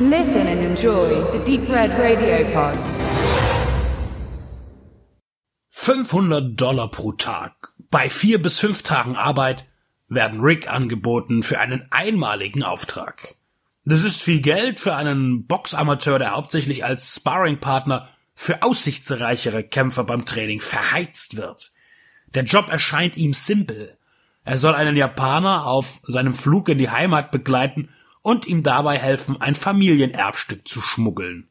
Listen and enjoy the Deep Red Radio Pod. 500 Dollar pro Tag. Bei vier bis fünf Tagen Arbeit werden Rick angeboten für einen einmaligen Auftrag. Das ist viel Geld für einen Boxamateur, der hauptsächlich als Sparringpartner für aussichtsreichere Kämpfer beim Training verheizt wird. Der Job erscheint ihm simpel. Er soll einen Japaner auf seinem Flug in die Heimat begleiten und ihm dabei helfen, ein Familienerbstück zu schmuggeln.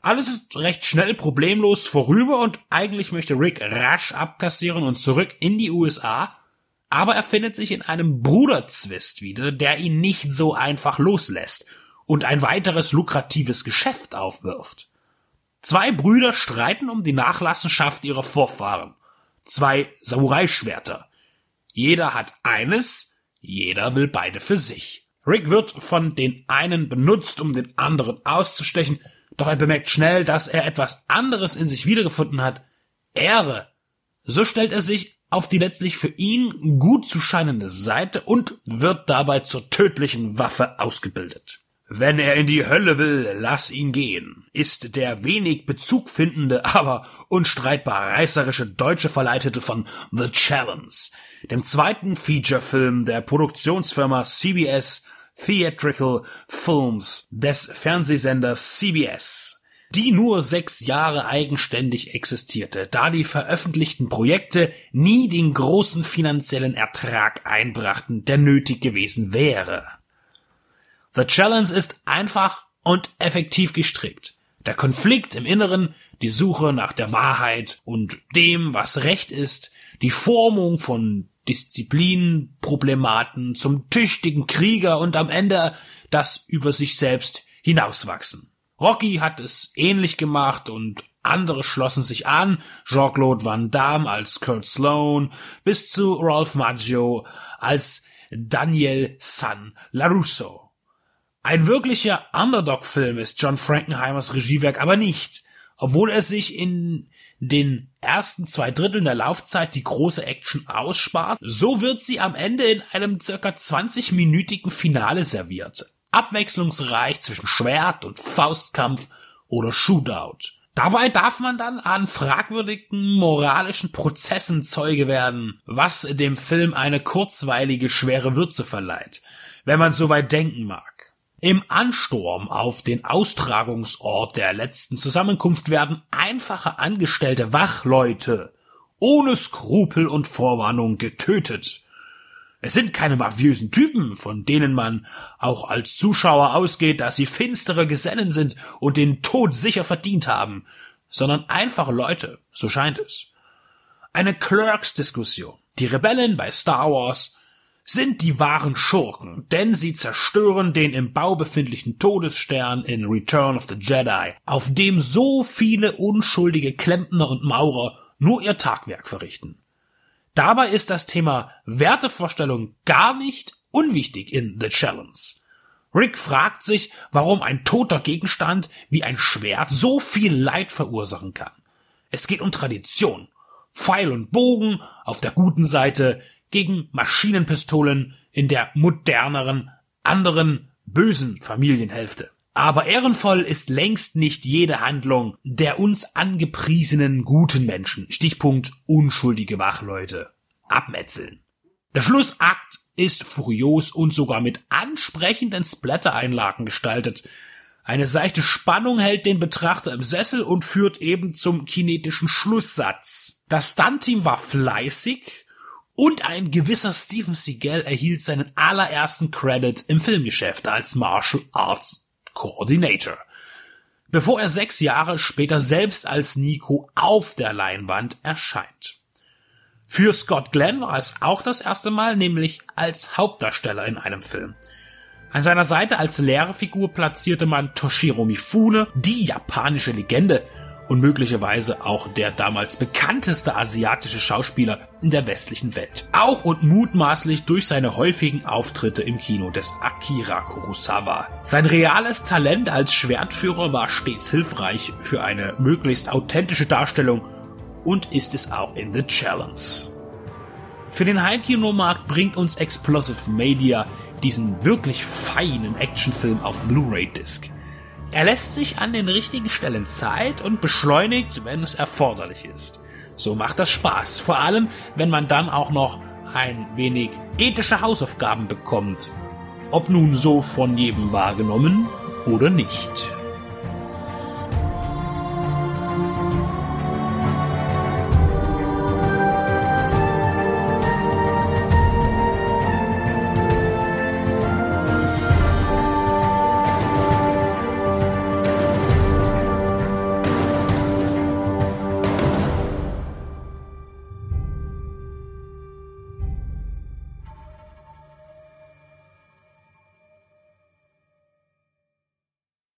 Alles ist recht schnell problemlos vorüber und eigentlich möchte Rick rasch abkassieren und zurück in die USA, aber er findet sich in einem Bruderzwist wieder, der ihn nicht so einfach loslässt und ein weiteres lukratives Geschäft aufwirft. Zwei Brüder streiten um die Nachlassenschaft ihrer Vorfahren. Zwei Samurai-Schwerter. Jeder hat eines, jeder will beide für sich. Rick wird von den einen benutzt, um den anderen auszustechen, doch er bemerkt schnell, dass er etwas anderes in sich wiedergefunden hat. Ehre. So stellt er sich auf die letztlich für ihn gut zu scheinende Seite und wird dabei zur tödlichen Waffe ausgebildet. Wenn er in die Hölle will, lass ihn gehen, ist der wenig Bezug findende, aber unstreitbar reißerische deutsche Verleihtitel von The Challenge, dem zweiten Featurefilm der Produktionsfirma CBS Theatrical Films des Fernsehsenders CBS, die nur sechs Jahre eigenständig existierte, da die veröffentlichten Projekte nie den großen finanziellen Ertrag einbrachten, der nötig gewesen wäre. The Challenge ist einfach und effektiv gestrickt. Der Konflikt im Inneren, die Suche nach der Wahrheit und dem, was Recht ist, die Formung von Disziplinproblematen zum tüchtigen Krieger und am Ende das über sich selbst hinauswachsen. Rocky hat es ähnlich gemacht und andere schlossen sich an, Jean-Claude Van Damme als Kurt Sloan bis zu Ralph Maggio als Daniel San LaRusso. Ein wirklicher Underdog-Film ist John Frankenheimers Regiewerk aber nicht, obwohl er sich in den ersten zwei Dritteln der Laufzeit die große Action ausspart, so wird sie am Ende in einem circa 20-minütigen Finale serviert. Abwechslungsreich zwischen Schwert und Faustkampf oder Shootout. Dabei darf man dann an fragwürdigen moralischen Prozessen Zeuge werden, was dem Film eine kurzweilige schwere Würze verleiht, wenn man so weit denken mag. Im Ansturm auf den Austragungsort der letzten Zusammenkunft werden einfache angestellte Wachleute ohne Skrupel und Vorwarnung getötet. Es sind keine mafiösen Typen, von denen man auch als Zuschauer ausgeht, dass sie finstere Gesellen sind und den Tod sicher verdient haben, sondern einfache Leute, so scheint es. Eine Clerks-Diskussion. Die Rebellen bei Star Wars sind die wahren Schurken, denn sie zerstören den im Bau befindlichen Todesstern in Return of the Jedi, auf dem so viele unschuldige Klempner und Maurer nur ihr Tagwerk verrichten. Dabei ist das Thema Wertevorstellung gar nicht unwichtig in The Challenge. Rick fragt sich, warum ein toter Gegenstand wie ein Schwert so viel Leid verursachen kann. Es geht um Tradition. Pfeil und Bogen auf der guten Seite, gegen Maschinenpistolen in der moderneren, anderen, bösen Familienhälfte. Aber ehrenvoll ist längst nicht jede Handlung der uns angepriesenen guten Menschen. Stichpunkt unschuldige Wachleute. Abmetzeln. Der Schlussakt ist furios und sogar mit ansprechenden Splatter-Einlagen gestaltet. Eine seichte Spannung hält den Betrachter im Sessel und führt eben zum kinetischen Schlusssatz. Das Stunt-Team war fleißig und ein gewisser Steven Seagal erhielt seinen allerersten Credit im Filmgeschäft als Martial Arts Coordinator. Bevor er sechs Jahre später selbst als Nico auf der Leinwand erscheint. Für Scott Glenn war es auch das erste Mal, nämlich als Hauptdarsteller in einem Film. An seiner Seite als Lehrerfigur platzierte man Toshiro Mifune, die japanische Legende, und möglicherweise auch der damals bekannteste asiatische Schauspieler in der westlichen Welt. Auch und mutmaßlich durch seine häufigen Auftritte im Kino des Akira Kurosawa. Sein reales Talent als Schwertführer war stets hilfreich für eine möglichst authentische Darstellung und ist es auch in The Challenge. Für den Heimkinomarkt bringt uns Explosive Media diesen wirklich feinen Actionfilm auf Blu-ray-Disc. Er lässt sich an den richtigen Stellen Zeit und beschleunigt, wenn es erforderlich ist. So macht das Spaß, vor allem wenn man dann auch noch ein wenig ethische Hausaufgaben bekommt. Ob nun so von jedem wahrgenommen oder nicht.